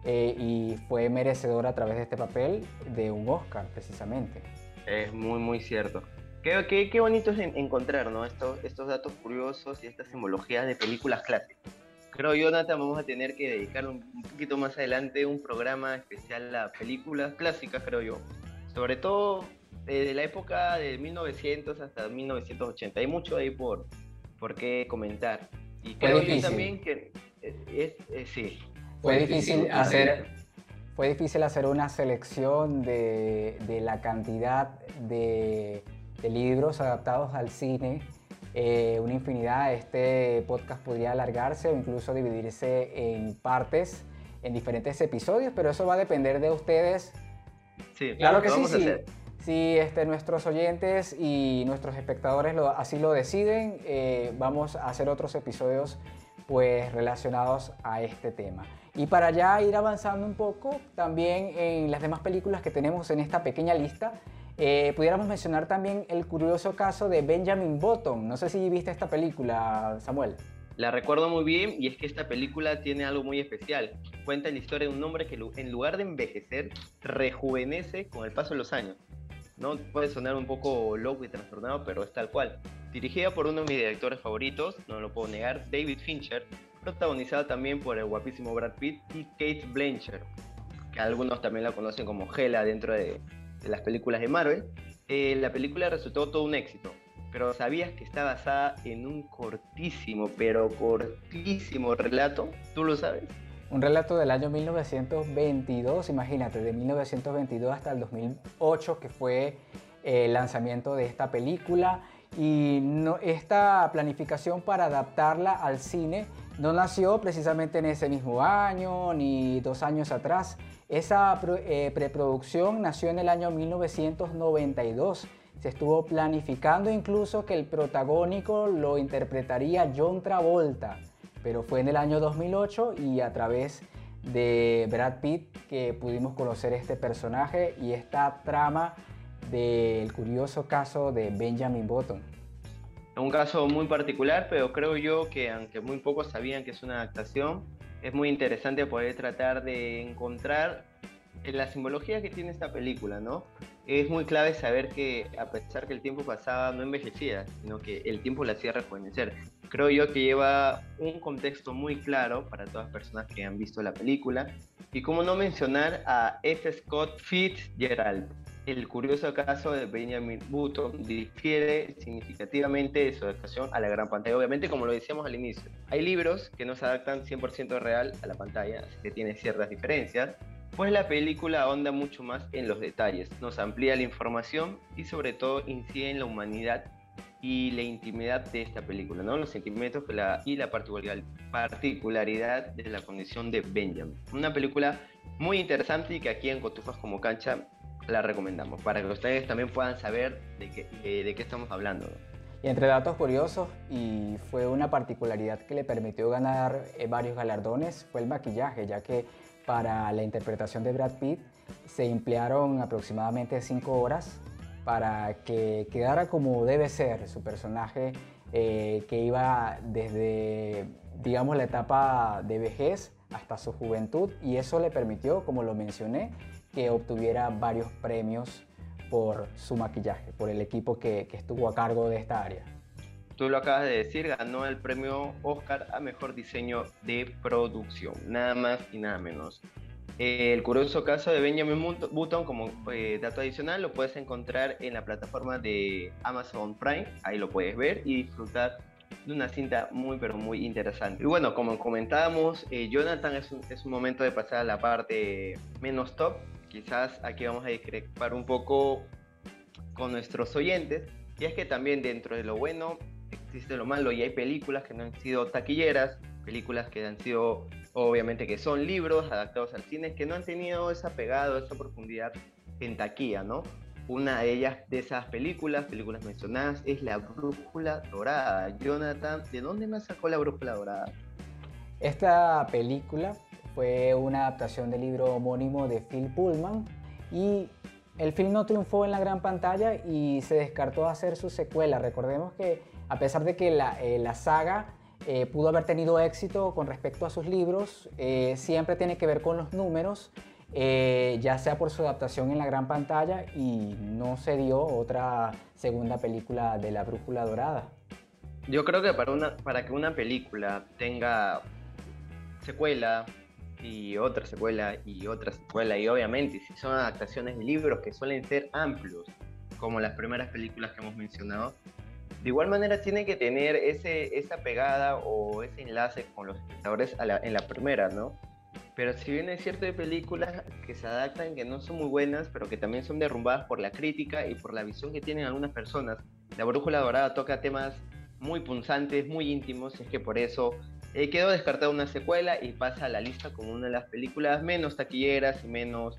Speaker 1: eh, y fue merecedor a través de este papel de un Oscar, precisamente.
Speaker 2: Es muy, muy cierto. Qué, qué, qué bonito es encontrar ¿no? estos, estos datos curiosos y estas simbologías de películas clásicas. Creo, Jonathan, vamos a tener que dedicar un, un poquito más adelante un programa especial a películas clásicas, creo yo, sobre todo desde la época de 1900 hasta 1980. Hay mucho ahí por, por qué comentar. Y creo yo también que es, sí.
Speaker 1: Fue, difícil hacer, fue difícil hacer una selección de, de la cantidad de, de, libros adaptados al cine. Eh, una infinidad. Este podcast podría alargarse o incluso dividirse en partes, en diferentes episodios, pero eso va a depender de ustedes
Speaker 2: Sí, claro que sí,
Speaker 1: sí. Si este, nuestros oyentes y nuestros espectadores lo, así lo deciden, eh, vamos a hacer otros episodios pues relacionados a este tema. Y para ya ir avanzando un poco, también en las demás películas que tenemos en esta pequeña lista, eh, pudiéramos mencionar también el curioso caso de Benjamin Button. No sé si viste esta película, Samuel.
Speaker 2: La recuerdo muy bien y es que esta película tiene algo muy especial. Cuenta la historia de un hombre que en lugar de envejecer, rejuvenece con el paso de los años. No puede sonar un poco loco y trastornado, pero es tal cual. Dirigida por uno de mis directores favoritos, no lo puedo negar, David Fincher, protagonizada también por el guapísimo Brad Pitt y Kate Blanchett, que algunos también la conocen como Hela dentro de, las películas de Marvel. Eh, la película resultó todo un éxito pero ¿sabías que está basada en un cortísimo, pero cortísimo relato? ¿Tú lo sabes?
Speaker 1: Un relato del año 1922, imagínate, de 1922 hasta el 2008, que fue eh, el lanzamiento de esta película. Y no, esta planificación para adaptarla al cine no nació precisamente en ese mismo año ni dos años atrás. Esa eh, preproducción nació en el año 1992 se estuvo planificando incluso que el protagónico lo interpretaría John Travolta, pero fue en el año 2008 y a través de Brad Pitt que pudimos conocer este personaje y esta trama del curioso caso de Benjamin Button.
Speaker 2: Un caso muy particular, pero creo yo que aunque muy pocos sabían que es una adaptación, es muy interesante poder tratar de encontrar la simbología que tiene esta película, ¿no? Es muy clave saber que a pesar que el tiempo pasaba no envejecía, sino que el tiempo la hacía rejuvenecer. Creo yo que lleva un contexto muy claro para todas las personas que han visto la película. Y cómo no mencionar a F. Scott Fitzgerald. El curioso caso de Benjamin Button difiere significativamente de su adaptación a la gran pantalla. Obviamente, como lo decíamos al inicio, hay libros que no se adaptan 100% real a la pantalla, así que tiene ciertas diferencias pues la película ahonda mucho más en los detalles, nos amplía la información y sobre todo incide en la humanidad y la intimidad de esta película, ¿no? los sentimientos y la particularidad de la condición de Benjamin. Una película muy interesante y que aquí en Cotufas como cancha la recomendamos, para que ustedes también puedan saber de qué, qué estamos hablando.
Speaker 1: Y entre datos curiosos, y fue una particularidad que le permitió ganar eh, varios galardones, fue el maquillaje, ya que para la interpretación de Brad Pitt se emplearon aproximadamente cinco horas para que quedara como debe ser su personaje eh, que iba desde, digamos, la etapa de vejez hasta su juventud y eso le permitió, como lo mencioné, que obtuviera varios premios por su maquillaje, por el equipo que, que estuvo a cargo de esta área.
Speaker 2: Tú lo acabas de decir, ganó el premio Oscar a Mejor Diseño de Producción, nada más y nada menos. El curioso caso de Benjamin Button, como eh, dato adicional, lo puedes encontrar en la plataforma de Amazon Prime. Ahí lo puedes ver y disfrutar de una cinta muy, pero muy interesante. Y bueno, como comentábamos, eh, Jonathan es un, es un, momento de pasar a la parte menos top. Quizás aquí vamos a discrepar un poco con nuestros oyentes. Y es que también dentro de lo bueno existe lo malo y hay películas que no han sido taquilleras, películas que han sido obviamente que son libros adaptados al cine que no han tenido esa pegada, esa profundidad en taquilla, ¿no? Una de ellas, de esas películas, películas mencionadas, es La Brújula Dorada. Jonathan, ¿de dónde me sacó La Brújula Dorada?
Speaker 1: Esta película fue una adaptación del libro homónimo de Phil Pullman y el film no triunfó en la gran pantalla y se descartó hacer su secuela. Recordemos que a pesar de que la, eh, la saga eh, pudo haber tenido éxito con respecto a sus libros, eh, siempre tiene que ver con los números, eh, ya sea por su adaptación en la gran pantalla y no se dio otra segunda película de La Brújula Dorada.
Speaker 2: Yo creo que para, una, para que una película tenga secuela y otra secuela y otra secuela y obviamente si son adaptaciones de libros que suelen ser amplios como las primeras películas que hemos mencionado, de igual manera tiene que tener ese, esa pegada o ese enlace con los espectadores en la primera, ¿no? Pero si bien es cierto hay películas que se adaptan, que no son muy buenas, pero que también son derrumbadas por la crítica y por la visión que tienen algunas personas, La Brújula Dorada toca temas muy punzantes, muy íntimos, es que por eso eh, quedó descartada una secuela y pasa a la lista como una de las películas menos taquilleras y menos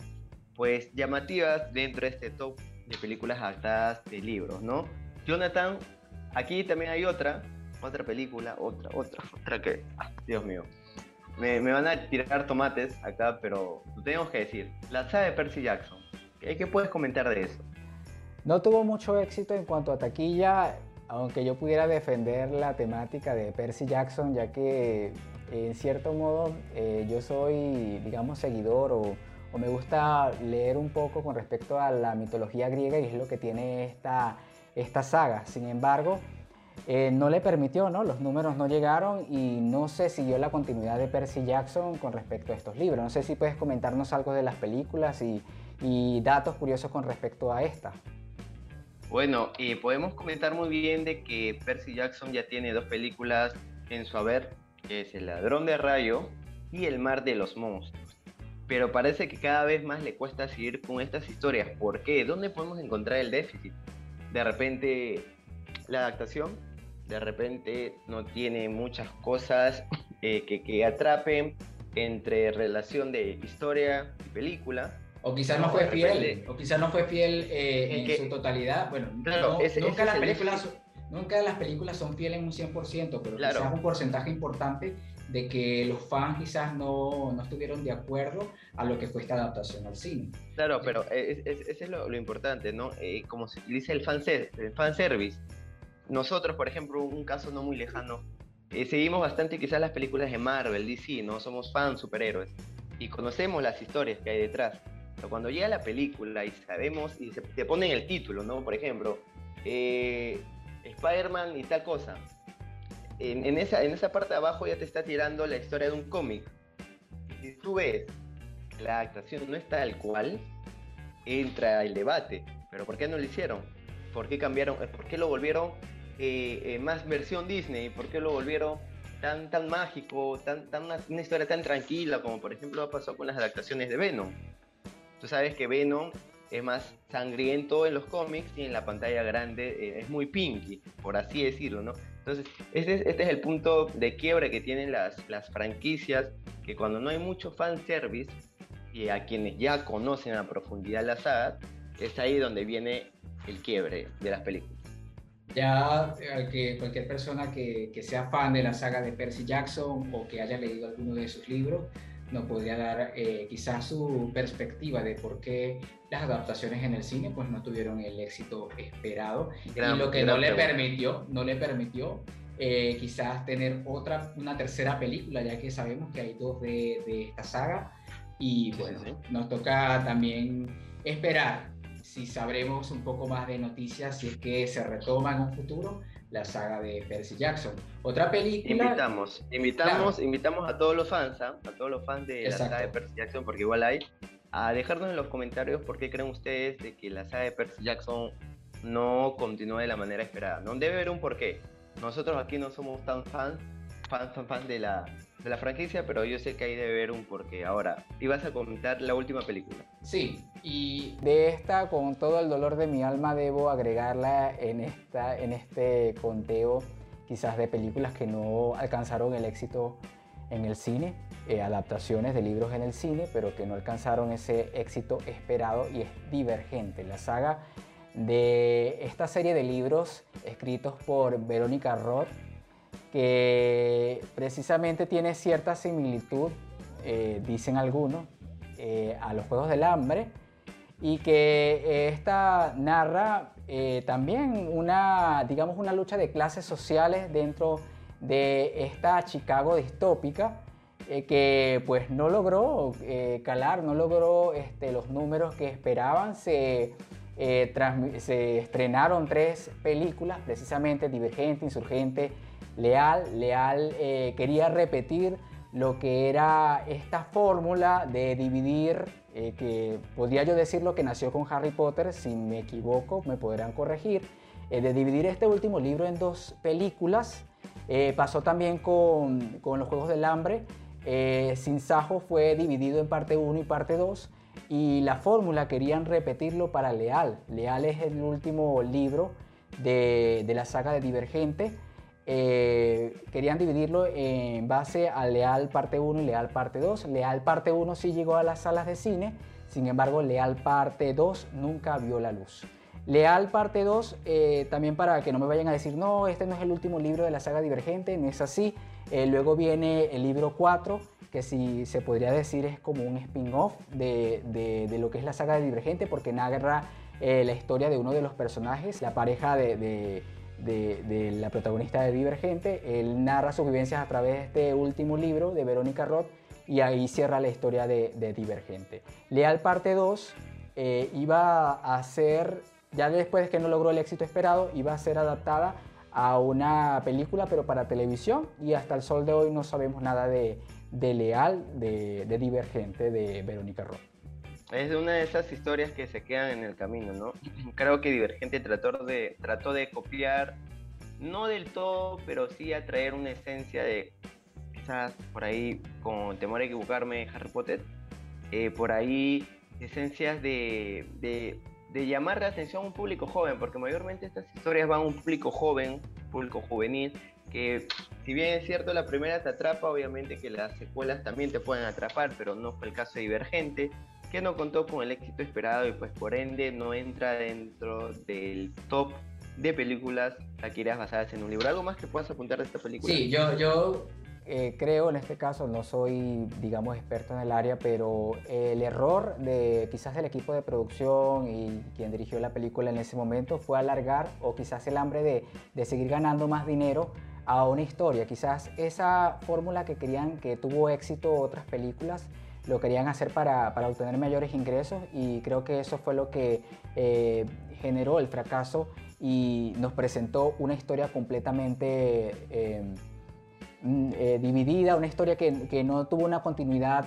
Speaker 2: pues llamativas dentro de este top de películas adaptadas de libros, ¿no? Jonathan, Aquí también hay otra, otra película, otra, otra, otra que, ah, Dios mío. Me, van a tirar tomates acá, pero lo tenemos que decir. La saga de Percy Jackson. ¿Qué, ¿Qué puedes comentar de eso?
Speaker 1: No tuvo mucho éxito en cuanto a taquilla, aunque yo pudiera defender la temática de Percy Jackson, ya que en cierto modo eh, yo soy, digamos, seguidor o, me gusta leer un poco con respecto a la mitología griega y es lo que tiene esta, esta saga. Sin embargo, eh, no le permitió, ¿no? Los números no llegaron y no se siguió la continuidad de Percy Jackson con respecto a estos libros. No sé si puedes comentarnos algo de las películas y, datos curiosos con respecto a esta.
Speaker 2: Bueno, podemos comentar muy bien de que Percy Jackson ya tiene dos películas en su haber, que es El ladrón de rayo y El mar de los monstruos. Pero parece que cada vez más le cuesta seguir con estas historias. ¿Por qué? ¿Dónde podemos encontrar el déficit? de repente la adaptación, de repente no tiene muchas cosas eh, que, atrapen entre relación de historia y película.
Speaker 4: O quizás no, fue fiel, o quizás no fue fiel eh, en su totalidad. Bueno, nunca, las películas, nunca las películas son fieles en un 100%, pero claro. quizás un porcentaje importante de que los fans quizás no, no, estuvieron de acuerdo a lo que fue esta adaptación al cine.
Speaker 2: Claro, pero ese es, es, lo, importante, ¿no? Eh, como se utiliza el, fan el fanservice. Nosotros, por ejemplo, un caso no muy lejano, eh, seguimos bastante quizás las películas de Marvel, DC, ¿no? Somos fans superhéroes y conocemos las historias que hay detrás. Cuando llega la película y sabemos y se, te ponen el título, ¿no? Por ejemplo, eh, Spider-Man y tal cosa, en, esa, en esa parte de abajo ya te está tirando la historia de un cómic. Si tú ves la actuación no es tal cual, entra el debate. Pero ¿por qué no lo hicieron? ¿Por qué cambiaron? ¿Por qué lo volvieron eh, eh, más versión Disney? ¿Por qué lo volvieron tan, tan mágico, tan, tan una, historia tan tranquila como por ejemplo ha pasado con las adaptaciones de Venom? Sabes que Venom es más sangriento en los cómics y en la pantalla grande eh, es muy pinky, por así decirlo, ¿no? Entonces, este, este es, el punto de quiebre que tienen las, las franquicias, que cuando no hay mucho fanservice, y a quienes ya conocen a profundidad la saga, es ahí donde viene el quiebre de las películas.
Speaker 4: Ya que cualquier persona que, que, sea fan de la saga de Percy Jackson o que haya leído alguno de sus libros, nos podría dar eh, quizás su perspectiva de por qué las adaptaciones en el cine pues no tuvieron el éxito esperado. Y lo que no le permitió, no le permitió eh, quizás tener otra, una tercera película, ya que sabemos que hay dos de, de esta saga. Y bueno, nos toca también esperar. Si sabremos un poco más de noticias, si es que se retoma en un futuro la saga de Percy Jackson. Otra película...
Speaker 2: Invitamos, invitamos, invitamos a todos los fans, ¿ah? a todos los fans de la saga de Percy Jackson, porque igual hay, a dejarnos en los comentarios por qué creen ustedes de que la saga de Percy Jackson no continúa de la manera esperada. No debe haber un porqué. Nosotros aquí no somos tan fans, fans, fans, fans de la de la franquicia, pero yo sé que hay de ver un porqué. Ahora, ibas a comentar la última película.
Speaker 1: Sí, y de esta, con todo el dolor de mi alma, debo agregarla en, esta, en este conteo quizás de películas que no alcanzaron el éxito en el cine, eh, adaptaciones de libros en el cine, pero que no alcanzaron ese éxito esperado y es Divergente, la saga de esta serie de libros escritos por Verónica Roth que precisamente tiene cierta similitud, eh, dicen algunos, eh, a los Juegos del Hambre y que eh, esta narra también una, digamos, una lucha de clases sociales dentro de esta Chicago distópica que pues no logró calar, no logró este, los números que esperaban. Se, se estrenaron tres películas, precisamente Divergente, Insurgente Leal, Leal eh, quería repetir lo que era esta fórmula de dividir, eh, que podría yo decir lo que nació con Harry Potter, si me equivoco me podrán corregir, eh, de dividir este último libro en dos películas. pasó también con, con, los Juegos del Hambre. Sin Sajo fue dividido en parte 1 y parte 2 y la fórmula querían repetirlo para Leal. Leal es el último libro de, de la saga de Divergente eh, querían dividirlo en base a Leal parte 1 y Leal parte 2. Leal parte 1 sí llegó a las salas de cine, sin embargo Leal parte 2 nunca vio la luz. Leal parte 2, eh, también para que no me vayan a decir, no, este no es el último libro de la saga Divergente, no es así. Eh, luego viene el libro 4, que si se podría decir es como un spin-off de, de, lo que es la saga de Divergente, porque narra la historia de uno de los personajes, la pareja de de, la protagonista de Divergente. Él narra sus vivencias a través de este último libro de Verónica Roth y ahí cierra la historia de, Divergente. Leal parte 2 eh, iba a ser, ya después de que no logró el éxito esperado, iba a ser adaptada a una película pero para televisión y hasta el sol de hoy no sabemos nada de, Leal, de, de Divergente de Verónica Roth.
Speaker 2: Es una de esas historias que se quedan en el camino, ¿no? Creo que Divergente trató de, trató de copiar, no del todo, pero sí a traer una esencia de, quizás por ahí, con temor a equivocarme, Harry Potter, eh, por ahí esencias de, de, de, llamar la atención a un público joven, porque mayormente estas historias van a un público joven, público juvenil, que si bien es cierto la primera te atrapa, obviamente que las secuelas también te pueden atrapar, pero no fue el caso de Divergente que no contó con el éxito esperado y pues por ende no entra dentro del top de películas taquiras basadas en un libro. ¿Algo más que puedas apuntar de esta película?
Speaker 1: Sí, yo, yo eh, creo en este caso, no soy, digamos, experto en el área, pero el error de quizás del equipo de producción y quien dirigió la película en ese momento fue alargar o quizás el hambre de, de seguir ganando más dinero a una historia. Quizás esa fórmula que querían que tuvo éxito otras películas lo querían hacer para, para, obtener mayores ingresos y creo que eso fue lo que eh, generó el fracaso y nos presentó una historia completamente eh, mm, eh, dividida, una historia que, que, no tuvo una continuidad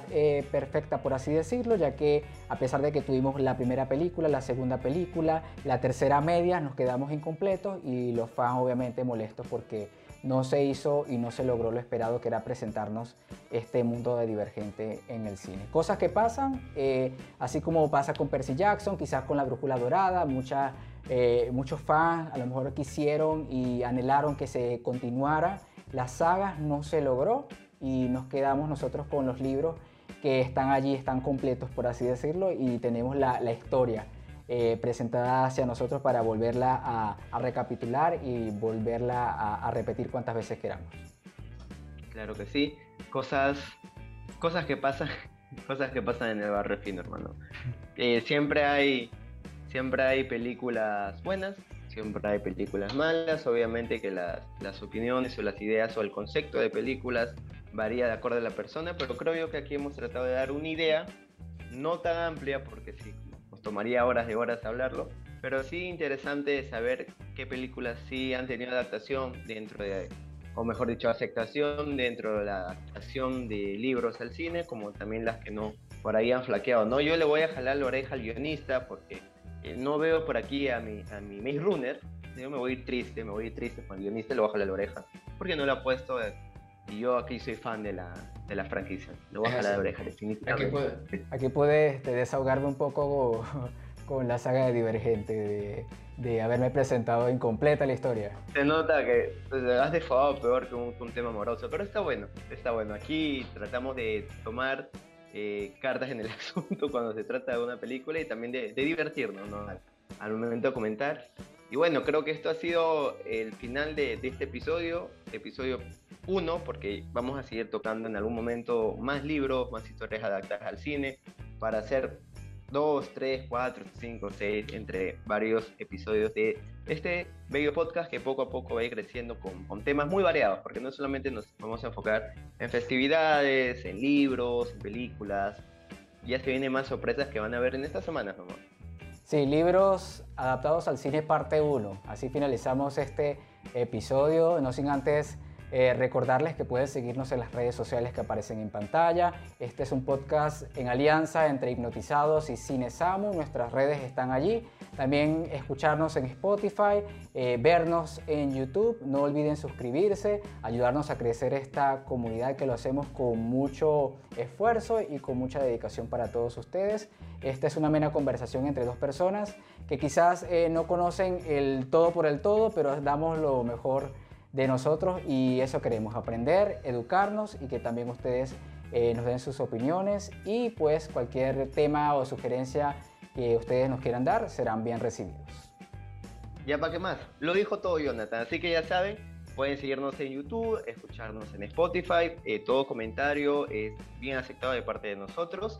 Speaker 1: perfecta, por así decirlo, ya que a pesar de que tuvimos la primera película, la segunda película, la tercera media, nos quedamos incompletos y los fans obviamente molestos porque no se hizo y no se logró lo esperado que era presentarnos este mundo de Divergente en el cine. Cosas que pasan, eh, así como pasa con Percy Jackson, quizás con La Brújula Dorada, eh, muchos fans a lo mejor quisieron y anhelaron que se continuara. Las sagas no se logró y nos quedamos nosotros con los libros que están allí, están completos por así decirlo y tenemos la, historia eh, presentada hacia nosotros para volverla a, recapitular y volverla a, repetir cuantas veces queramos.
Speaker 2: Claro que sí, cosas, cosas que pasan, cosas que pasan en el barrio fino, hermano. Eh, siempre hay, siempre hay películas buenas, siempre hay películas malas, obviamente que las, las opiniones o las ideas o el concepto de películas varía de acuerdo a la persona, pero creo yo que aquí hemos tratado de dar una idea no tan amplia porque sí, tomaría horas de horas hablarlo, pero sí interesante saber qué películas sí han tenido adaptación dentro de, o mejor dicho, aceptación dentro de la adaptación de libros al cine, como también las que no por ahí han flaqueado, ¿no? Yo le voy a jalar la oreja al guionista porque eh, no veo por aquí a mi, a mi Maze Runner, yo me voy a ir triste, me voy a ir triste con el guionista le voy a jalar la oreja, porque no lo ha puesto y yo aquí soy fan de la, de la franquicia. Lo voy a jalar de oreja, definitivamente.
Speaker 1: Aquí, puede, aquí puedes desahogarme un poco con, la saga de Divergente, de, de, haberme presentado incompleta la historia.
Speaker 2: Se nota que te has defadado peor que un, un, tema amoroso, pero está bueno, está bueno. Aquí tratamos de tomar eh, cartas en el asunto cuando se trata de una película y también de, divertirnos ¿no? al, al momento de comentar. Y bueno, creo que esto ha sido el final de, de este episodio, episodio uno, porque vamos a seguir tocando en algún momento más libros, más historias adaptadas al cine, para hacer dos, tres, cuatro, cinco, seis, entre varios episodios de este bello podcast que poco a poco va a ir creciendo con, con, temas muy variados, porque no solamente nos vamos a enfocar en festividades, en libros, en películas, ya se vienen más sorpresas que van a ver en estas semanas, ¿no?
Speaker 1: Sí, libros adaptados al cine parte 1. Así finalizamos este episodio, no sin antes eh, recordarles que pueden seguirnos en las redes sociales que aparecen en pantalla. Este es un podcast en alianza entre Hipnotizados y Cinesamu. Nuestras redes están allí. También escucharnos en Spotify, eh, vernos en YouTube. No olviden suscribirse, ayudarnos a crecer esta comunidad que lo hacemos con mucho esfuerzo y con mucha dedicación para todos ustedes. Esta es una mera conversación entre dos personas que quizás eh, no conocen el todo por el todo, pero damos lo mejor de nosotros y eso queremos, aprender, educarnos y que también ustedes eh, nos den sus opiniones y pues cualquier tema o sugerencia que ustedes nos quieran dar serán bien recibidos.
Speaker 2: Ya para qué más, lo dijo todo Jonathan, así que ya saben, pueden seguirnos en YouTube, escucharnos en Spotify, eh, todo comentario es bien aceptado de parte de nosotros.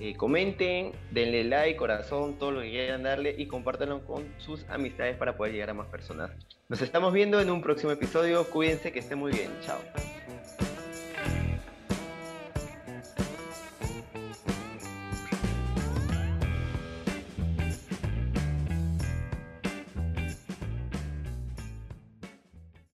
Speaker 2: Eh, comenten, denle like, corazón, todo lo que quieran darle y compártanlo con sus amistades para poder llegar a más personas. Nos estamos viendo en un próximo episodio. Cuídense, que esté muy bien. Chao.